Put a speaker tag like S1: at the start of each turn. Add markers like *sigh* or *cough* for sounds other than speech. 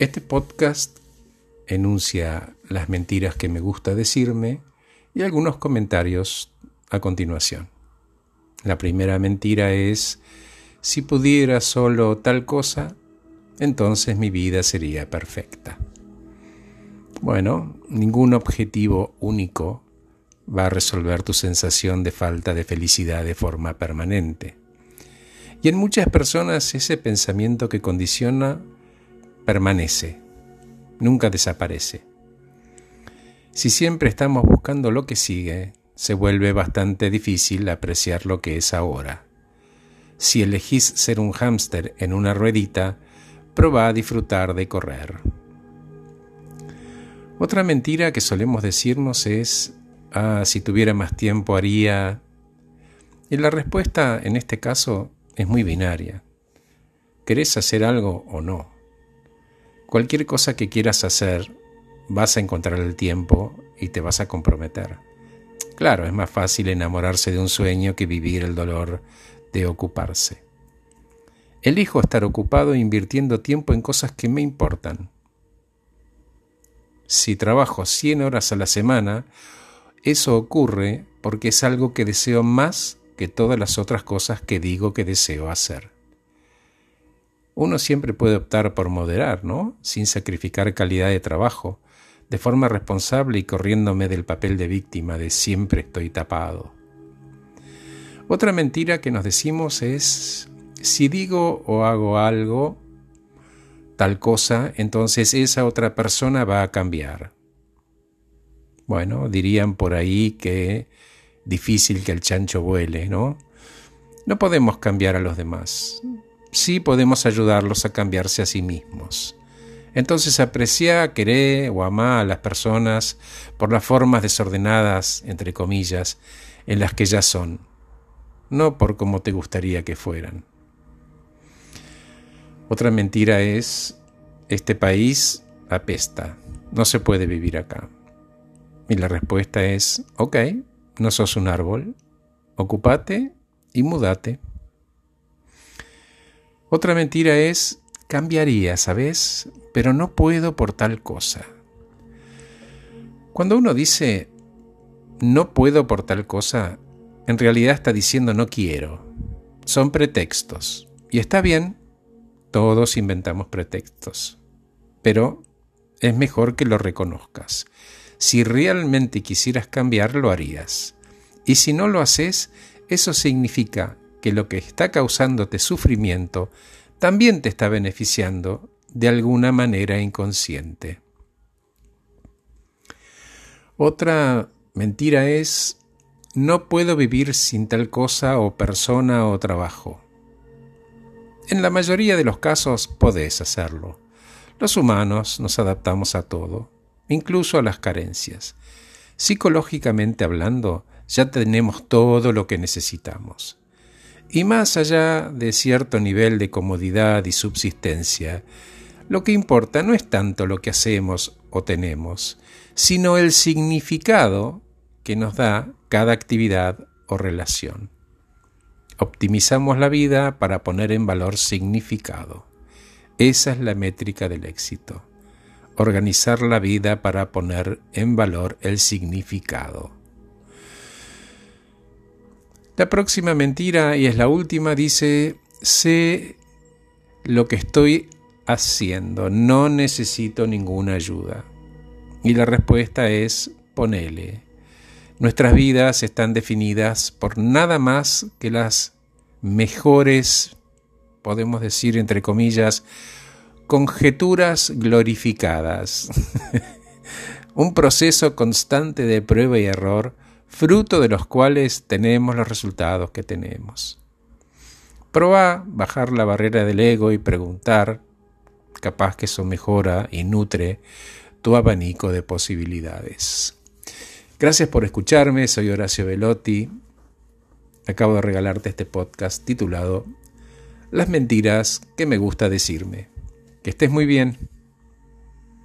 S1: Este podcast enuncia las mentiras que me gusta decirme y algunos comentarios a continuación. La primera mentira es, si pudiera solo tal cosa, entonces mi vida sería perfecta. Bueno, ningún objetivo único va a resolver tu sensación de falta de felicidad de forma permanente. Y en muchas personas ese pensamiento que condiciona permanece, nunca desaparece. Si siempre estamos buscando lo que sigue, se vuelve bastante difícil apreciar lo que es ahora. Si elegís ser un hámster en una ruedita, proba a disfrutar de correr. Otra mentira que solemos decirnos es, ah, si tuviera más tiempo haría... Y la respuesta en este caso es muy binaria. ¿Querés hacer algo o no? Cualquier cosa que quieras hacer, vas a encontrar el tiempo y te vas a comprometer. Claro, es más fácil enamorarse de un sueño que vivir el dolor de ocuparse. Elijo estar ocupado invirtiendo tiempo en cosas que me importan si trabajo 100 horas a la semana, eso ocurre porque es algo que deseo más que todas las otras cosas que digo que deseo hacer. Uno siempre puede optar por moderar, ¿no? Sin sacrificar calidad de trabajo, de forma responsable y corriéndome del papel de víctima de siempre estoy tapado. Otra mentira que nos decimos es, si digo o hago algo, tal cosa, entonces esa otra persona va a cambiar. Bueno, dirían por ahí que difícil que el chancho vuele, ¿no? No podemos cambiar a los demás. Sí podemos ayudarlos a cambiarse a sí mismos. Entonces aprecia, querer o amar a las personas por las formas desordenadas, entre comillas, en las que ya son, no por cómo te gustaría que fueran. Otra mentira es, este país apesta, no se puede vivir acá. Y la respuesta es, ok, no sos un árbol, ocupate y mudate. Otra mentira es, cambiaría, ¿sabes? Pero no puedo por tal cosa. Cuando uno dice, no puedo por tal cosa, en realidad está diciendo no quiero. Son pretextos. Y está bien, todos inventamos pretextos, pero es mejor que lo reconozcas. Si realmente quisieras cambiar, lo harías. Y si no lo haces, eso significa que lo que está causándote sufrimiento también te está beneficiando de alguna manera inconsciente. Otra mentira es, no puedo vivir sin tal cosa o persona o trabajo. En la mayoría de los casos podés hacerlo. Los humanos nos adaptamos a todo, incluso a las carencias. Psicológicamente hablando, ya tenemos todo lo que necesitamos. Y más allá de cierto nivel de comodidad y subsistencia, lo que importa no es tanto lo que hacemos o tenemos, sino el significado que nos da cada actividad o relación. Optimizamos la vida para poner en valor significado. Esa es la métrica del éxito. Organizar la vida para poner en valor el significado. La próxima mentira, y es la última, dice, sé lo que estoy haciendo, no necesito ninguna ayuda. Y la respuesta es, ponele. Nuestras vidas están definidas por nada más que las mejores, podemos decir entre comillas, conjeturas glorificadas. *laughs* Un proceso constante de prueba y error, fruto de los cuales tenemos los resultados que tenemos. Proba bajar la barrera del ego y preguntar, capaz que eso mejora y nutre tu abanico de posibilidades. Gracias por escucharme, soy Horacio Velotti. Acabo de regalarte este podcast titulado Las mentiras que me gusta decirme. Que estés muy bien.